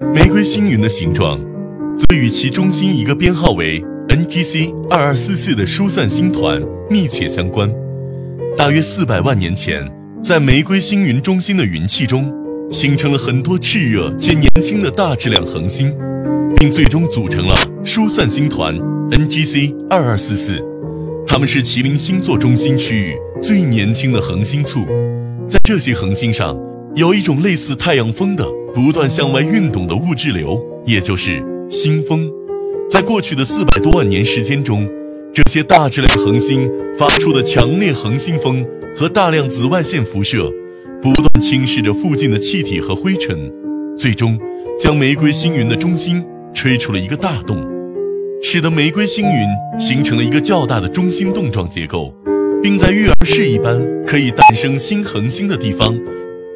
玫瑰星云的形状，则与其中心一个编号为 NGC 二二四四的疏散星团密切相关。大约四百万年前，在玫瑰星云中心的云气中，形成了很多炽热且年轻的大质量恒星，并最终组成了疏散星团 NGC 二二四四。它们是麒麟星座中心区域最年轻的恒星簇。在这些恒星上，有一种类似太阳风的。不断向外运动的物质流，也就是星风，在过去的四百多万年时间中，这些大质量恒星发出的强烈恒星风和大量紫外线辐射，不断侵蚀着附近的气体和灰尘，最终将玫瑰星云的中心吹出了一个大洞，使得玫瑰星云形成了一个较大的中心洞状结构，并在育儿室一般可以诞生新恒星的地方，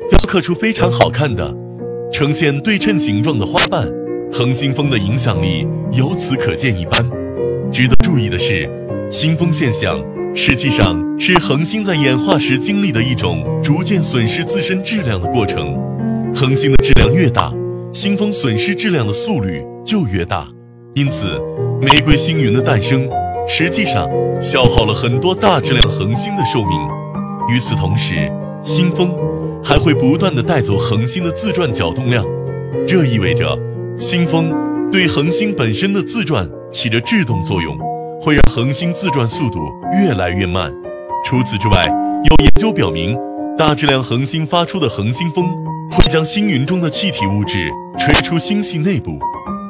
雕刻出非常好看的。呈现对称形状的花瓣，恒星风的影响力由此可见一斑。值得注意的是，星风现象实际上是恒星在演化时经历的一种逐渐损失自身质量的过程。恒星的质量越大，星风损失质量的速率就越大。因此，玫瑰星云的诞生实际上消耗了很多大质量恒星的寿命。与此同时，星风。还会不断的带走恒星的自转角动量，这意味着星风对恒星本身的自转起着制动作用，会让恒星自转速度越来越慢。除此之外，有研究表明，大质量恒星发出的恒星风会将星云中的气体物质吹出星系内部，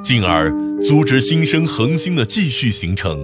进而阻止新生恒星的继续形成。